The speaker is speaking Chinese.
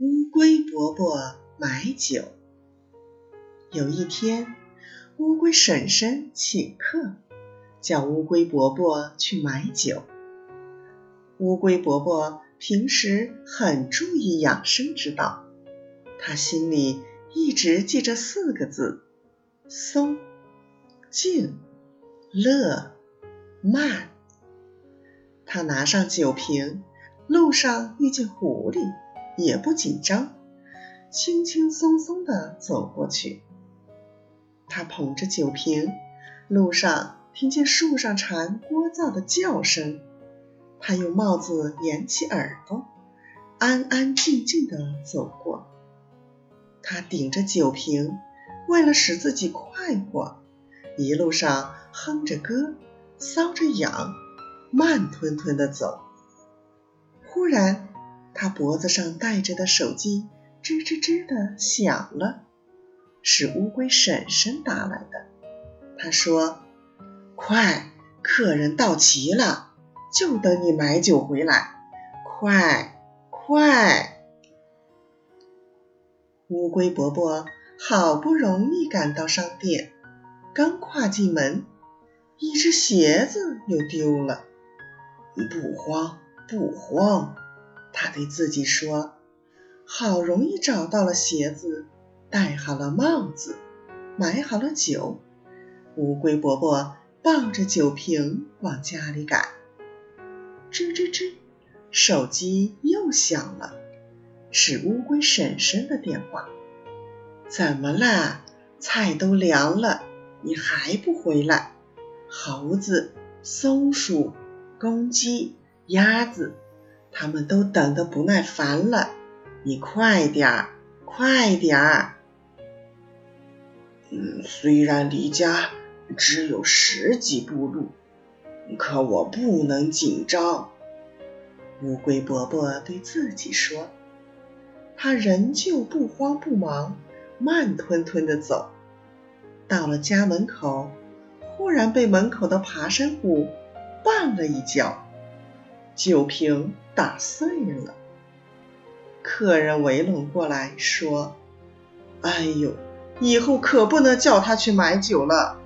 乌龟伯伯买酒。有一天，乌龟婶婶请客，叫乌龟伯伯去买酒。乌龟伯伯平时很注意养生之道，他心里一直记着四个字：松、静、乐、慢。他拿上酒瓶，路上遇见狐狸。也不紧张，轻轻松松地走过去。他捧着酒瓶，路上听见树上蝉聒噪的叫声。他用帽子掩起耳朵，安安静静地走过。他顶着酒瓶，为了使自己快活，一路上哼着歌，搔着痒，慢吞吞地走。忽然，他脖子上戴着的手机吱吱吱的响了，是乌龟婶婶打来的。他说：“快，客人到齐了，就等你买酒回来，快快！”乌龟伯伯好不容易赶到商店，刚跨进门，一只鞋子又丢了。不慌，不慌。他对自己说：“好容易找到了鞋子，戴好了帽子，买好了酒。”乌龟伯伯抱着酒瓶往家里赶。吱吱吱，手机又响了，是乌龟婶婶的电话。“怎么了？菜都凉了，你还不回来？”猴子、松鼠、公鸡、鸭子。他们都等得不耐烦了，你快点儿，快点儿！嗯，虽然离家只有十几步路，可我不能紧张。乌龟伯伯对自己说。他仍旧不慌不忙，慢吞吞地走。到了家门口，忽然被门口的爬山虎绊了一跤。酒瓶打碎了，客人围拢过来说：“哎呦，以后可不能叫他去买酒了。”